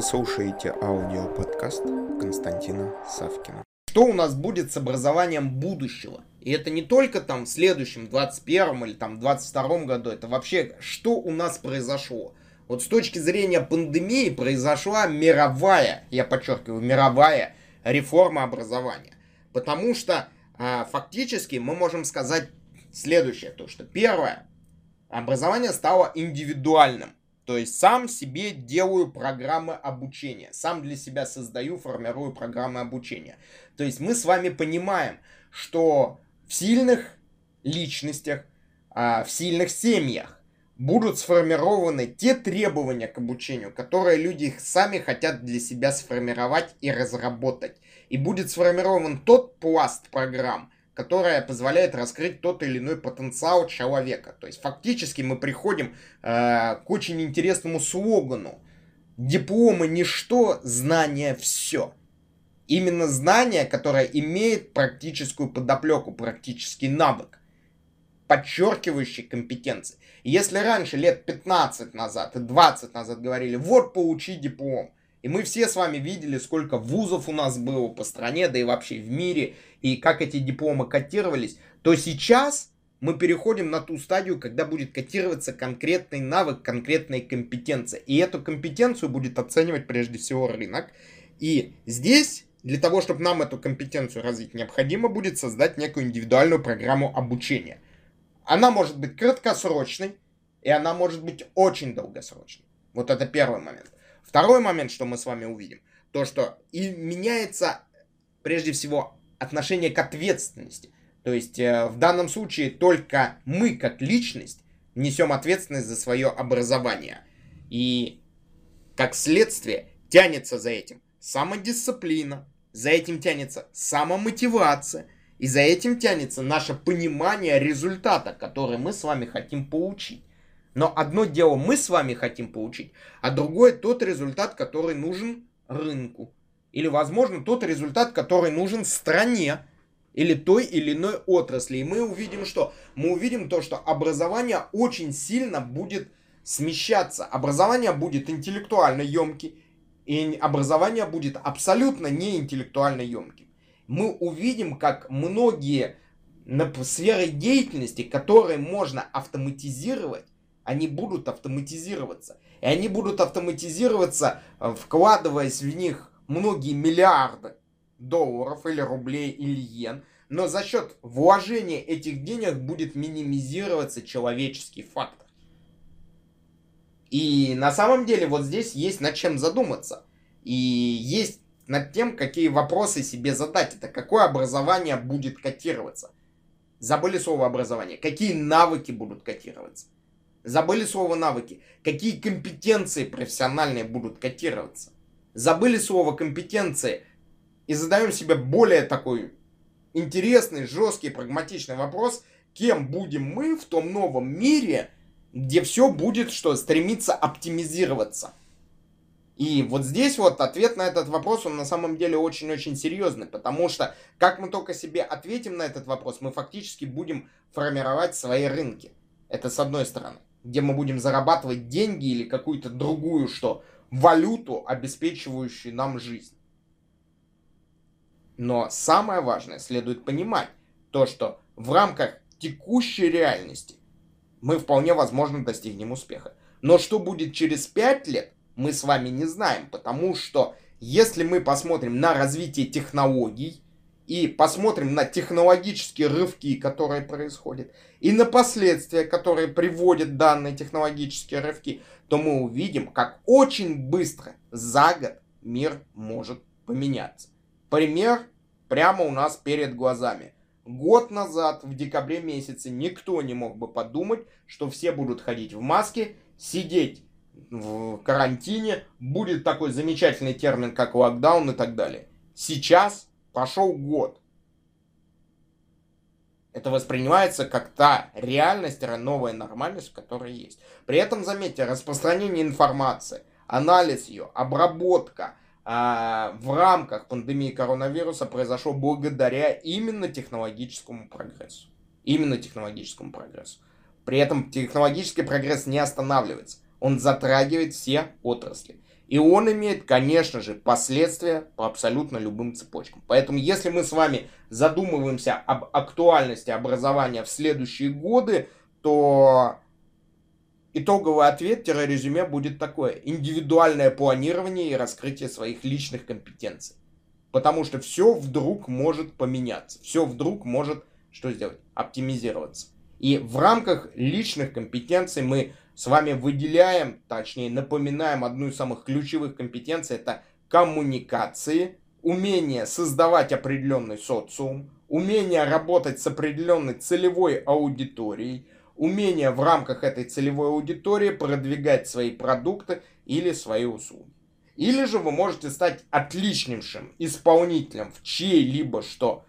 Вы слушаете аудиоподкаст Константина Савкина. Что у нас будет с образованием будущего? И это не только там в следующем, 21 или там 22 году, это вообще что у нас произошло? Вот с точки зрения пандемии произошла мировая, я подчеркиваю, мировая реформа образования. Потому что э, фактически мы можем сказать следующее, то что первое, образование стало индивидуальным. То есть сам себе делаю программы обучения, сам для себя создаю, формирую программы обучения. То есть мы с вами понимаем, что в сильных личностях, а, в сильных семьях будут сформированы те требования к обучению, которые люди сами хотят для себя сформировать и разработать. И будет сформирован тот пласт программ, которая позволяет раскрыть тот или иной потенциал человека. То есть фактически мы приходим э, к очень интересному слогану. Дипломы ничто, знания все. Именно знание, которое имеет практическую подоплеку, практический навык, подчеркивающий компетенции. Если раньше, лет 15 назад и 20 назад говорили, вот получи диплом, и мы все с вами видели, сколько вузов у нас было по стране, да и вообще в мире, и как эти дипломы котировались, то сейчас мы переходим на ту стадию, когда будет котироваться конкретный навык, конкретная компетенция. И эту компетенцию будет оценивать прежде всего рынок. И здесь, для того, чтобы нам эту компетенцию развить, необходимо будет создать некую индивидуальную программу обучения. Она может быть краткосрочной, и она может быть очень долгосрочной. Вот это первый момент. Второй момент, что мы с вами увидим, то, что и меняется прежде всего отношение к ответственности. То есть э, в данном случае только мы, как личность, несем ответственность за свое образование. И как следствие тянется за этим самодисциплина, за этим тянется самомотивация, и за этим тянется наше понимание результата, который мы с вами хотим получить. Но одно дело мы с вами хотим получить, а другое тот результат, который нужен рынку. Или, возможно, тот результат, который нужен стране или той или иной отрасли. И мы увидим что? Мы увидим то, что образование очень сильно будет смещаться. Образование будет интеллектуально емким, и образование будет абсолютно не интеллектуально емким. Мы увидим, как многие сферы деятельности, которые можно автоматизировать, они будут автоматизироваться. И они будут автоматизироваться, э, вкладываясь в них многие миллиарды долларов или рублей или йен. Но за счет вложения этих денег будет минимизироваться человеческий фактор. И на самом деле вот здесь есть над чем задуматься. И есть над тем, какие вопросы себе задать. Это какое образование будет котироваться. Забыли слово образование. Какие навыки будут котироваться. Забыли слово навыки. Какие компетенции профессиональные будут котироваться. Забыли слово компетенции. И задаем себе более такой интересный, жесткий, прагматичный вопрос. Кем будем мы в том новом мире, где все будет что стремиться оптимизироваться. И вот здесь вот ответ на этот вопрос, он на самом деле очень-очень серьезный, потому что как мы только себе ответим на этот вопрос, мы фактически будем формировать свои рынки. Это с одной стороны где мы будем зарабатывать деньги или какую-то другую что, валюту, обеспечивающую нам жизнь. Но самое важное следует понимать, то что в рамках текущей реальности мы вполне возможно достигнем успеха. Но что будет через 5 лет, мы с вами не знаем, потому что если мы посмотрим на развитие технологий, и посмотрим на технологические рывки, которые происходят, и на последствия, которые приводят данные технологические рывки, то мы увидим, как очень быстро за год мир может поменяться. Пример прямо у нас перед глазами. Год назад, в декабре месяце, никто не мог бы подумать, что все будут ходить в маске, сидеть в карантине, будет такой замечательный термин, как локдаун и так далее. Сейчас Прошел год. Это воспринимается как та реальность, новая нормальность, которая есть. При этом, заметьте, распространение информации, анализ ее, обработка э, в рамках пандемии коронавируса произошло благодаря именно технологическому прогрессу. Именно технологическому прогрессу. При этом технологический прогресс не останавливается. Он затрагивает все отрасли. И он имеет, конечно же, последствия по абсолютно любым цепочкам. Поэтому, если мы с вами задумываемся об актуальности образования в следующие годы, то итоговый ответ-резюме будет такое. Индивидуальное планирование и раскрытие своих личных компетенций. Потому что все вдруг может поменяться. Все вдруг может, что сделать? Оптимизироваться. И в рамках личных компетенций мы с вами выделяем, точнее напоминаем одну из самых ключевых компетенций, это коммуникации, умение создавать определенный социум, умение работать с определенной целевой аудиторией, умение в рамках этой целевой аудитории продвигать свои продукты или свои услуги. Или же вы можете стать отличнейшим исполнителем в чьей-либо что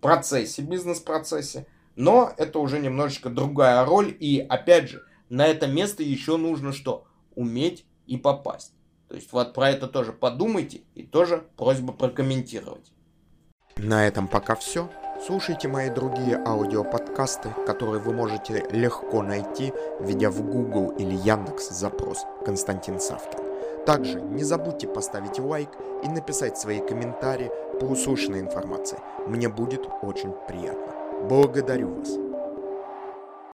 процессе, бизнес-процессе, но это уже немножечко другая роль, и опять же, на это место еще нужно что? Уметь и попасть. То есть вот про это тоже подумайте и тоже просьба прокомментировать. На этом пока все. Слушайте мои другие аудиоподкасты, которые вы можете легко найти, введя в Google или Яндекс запрос «Константин Савкин». Также не забудьте поставить лайк и написать свои комментарии по услышанной информации. Мне будет очень приятно. Благодарю вас.